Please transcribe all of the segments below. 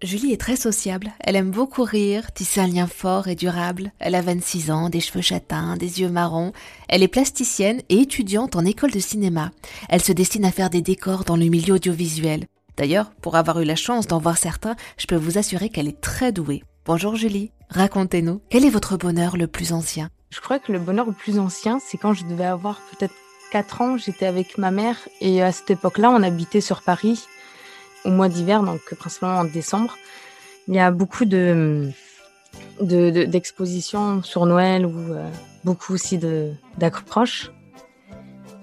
Julie est très sociable. Elle aime beaucoup rire, tisser un lien fort et durable. Elle a 26 ans, des cheveux châtains, des yeux marrons. Elle est plasticienne et étudiante en école de cinéma. Elle se destine à faire des décors dans le milieu audiovisuel. D'ailleurs, pour avoir eu la chance d'en voir certains, je peux vous assurer qu'elle est très douée. Bonjour Julie, racontez-nous, quel est votre bonheur le plus ancien? Je crois que le bonheur le plus ancien, c'est quand je devais avoir peut-être 4 ans, j'étais avec ma mère et à cette époque-là, on habitait sur Paris au mois d'hiver, donc principalement en décembre. Il y a beaucoup de d'expositions sur Noël ou euh, beaucoup aussi d'accroches.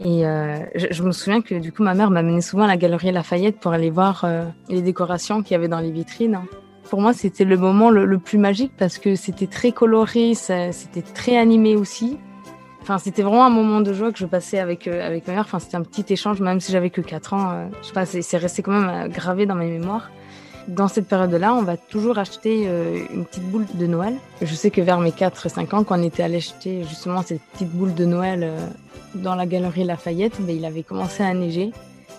Et euh, je, me souviens que du coup, ma mère m'amenait souvent à la galerie Lafayette pour aller voir euh, les décorations qu'il y avait dans les vitrines. Pour moi, c'était le moment le, plus magique parce que c'était très coloré, c'était très animé aussi. Enfin, c'était vraiment un moment de joie que je passais avec, euh, avec ma mère. Enfin, c'était un petit échange, même si j'avais que 4 ans. Euh, je sais c'est resté quand même euh, gravé dans mes mémoires. Dans cette période-là, on va toujours acheter une petite boule de Noël. Je sais que vers mes 4-5 ans, quand on était allé acheter justement cette petite boule de Noël dans la galerie Lafayette, ben, il avait commencé à neiger.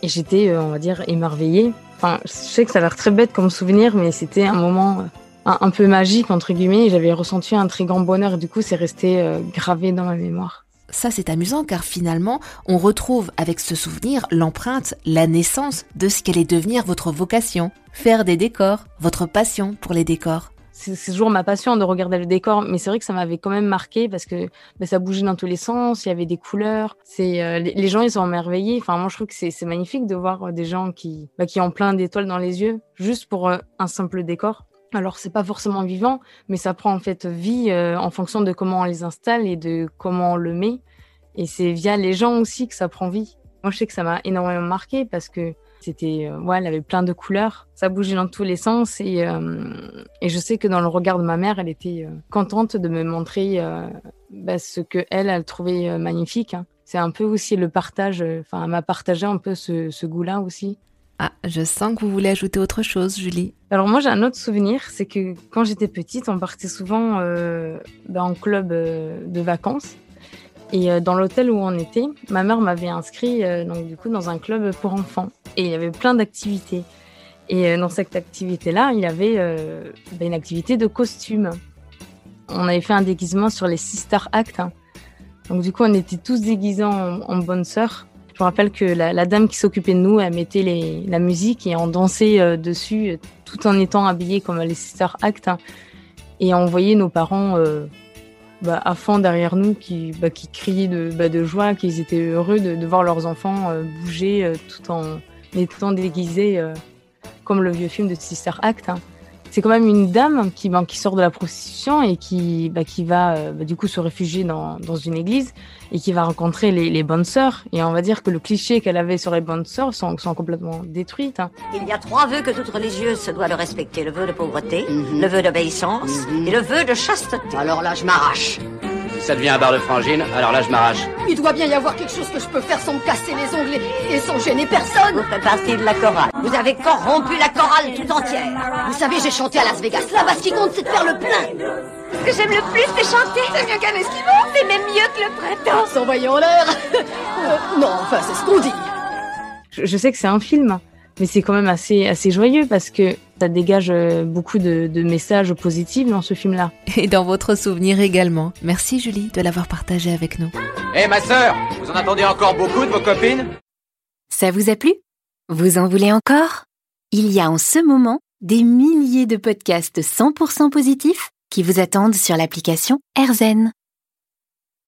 Et j'étais, on va dire, émerveillée. Enfin, je sais que ça a l'air très bête comme souvenir, mais c'était un moment un, peu magique, entre guillemets. J'avais ressenti un très grand bonheur et du coup, c'est resté euh, gravé dans ma mémoire. Ça, c'est amusant car finalement, on retrouve avec ce souvenir l'empreinte, la naissance de ce qu'allait devenir votre vocation, faire des décors, votre passion pour les décors c'est toujours ma passion de regarder le décor, mais c'est vrai que ça m'avait quand même marqué parce que bah, ça bougeait dans tous les sens, il y avait des couleurs. C'est euh, les, gens ils sont émerveillés. Enfin moi je trouve que c'est magnifique de voir des gens qui bah, qui ont plein d'étoiles dans les yeux juste pour euh, un simple décor. Alors c'est pas forcément vivant, mais ça prend en fait vie euh, en fonction de comment on les installe et de comment on le met. Et c'est via les gens aussi que ça prend vie. Moi je sais que ça m'a énormément marqué parce que c'était, euh, ouais, elle avait plein de couleurs, ça bougeait dans tous les sens et, euh, et je sais que dans le regard de ma mère, elle était contente de me montrer bah, ce que elle, elle trouvait magnifique. Hein. C'est un peu aussi le partage, enfin, elle m'a partagé un peu ce goût-là aussi. Ah, je sens que vous voulez ajouter autre chose, Julie. Alors moi j'ai un autre souvenir, c'est que quand j'étais petite, on partait souvent euh, ben, en club euh, de vacances. Et euh, dans l'hôtel où on était, ma mère m'avait inscrit donc du coup dans un club pour enfants. Et il y avait plein d'activités. Et dans cette activité-là, il y avait ben, une activité de costume. On avait fait un déguisement sur les Sister Act. Hein. Donc du coup, on était tous déguisés en, en bonnes sœurs. Je me rappelle que la, dame qui s'occupait de nous, elle mettait la musique et on dansait euh, dessus euh, tout en étant habillés comme les Sister Act. Hein. et on voyait nos parents euh, bah, à fond derrière nous qui, bah, criaient de, bah, de joie, qu'ils étaient heureux de, voir leurs enfants bouger tout en étant déguisés comme le vieux film de Sister Act. Hein c'est quand même une dame qui, ben, qui sort de la prostitution et qui, bah, qui va euh, bah, du coup se réfugier dans, dans, une église et qui va rencontrer les, les, bonnes sœurs. Et on va dire que le cliché qu'elle avait sur les bonnes sœurs sont, sont complètement détruites. Hein. Il y a trois vœux que toute religieuse se doit de respecter. Le vœu de pauvreté, mhm. le vœu d'obéissance mhm. et le vœu de chasteté. Alors là, je m'arrache ça devient un bar de frangine, alors là je m'arrache. Il doit bien y avoir quelque chose que je peux faire sans me casser les ongles et sans gêner personne. Vous faites partie de la chorale. Vous avez corrompu la chorale tout entière. Vous savez, j'ai chanté à Las Vegas. Là-bas, ce qui compte, c'est de faire le plein. Ce que j'aime le plus, c'est chanter. C'est mieux qu'un esquimau. C'est même mieux que le printemps. Sans voyons l'air. Euh, non, enfin, c'est ce qu'on dit. Je, sais que c'est un film, mais c'est quand même assez, assez joyeux parce que ça dégage euh, beaucoup de, messages positifs dans ce film-là. Et dans votre souvenir également. Merci Julie de l'avoir partagé avec nous. Hé ma sœur, vous en attendez encore beaucoup de vos copines? Ça vous a plu? Vous en voulez encore? Il y a en ce moment des milliers de podcasts 100% positifs qui vous attendent sur l'application AirZen.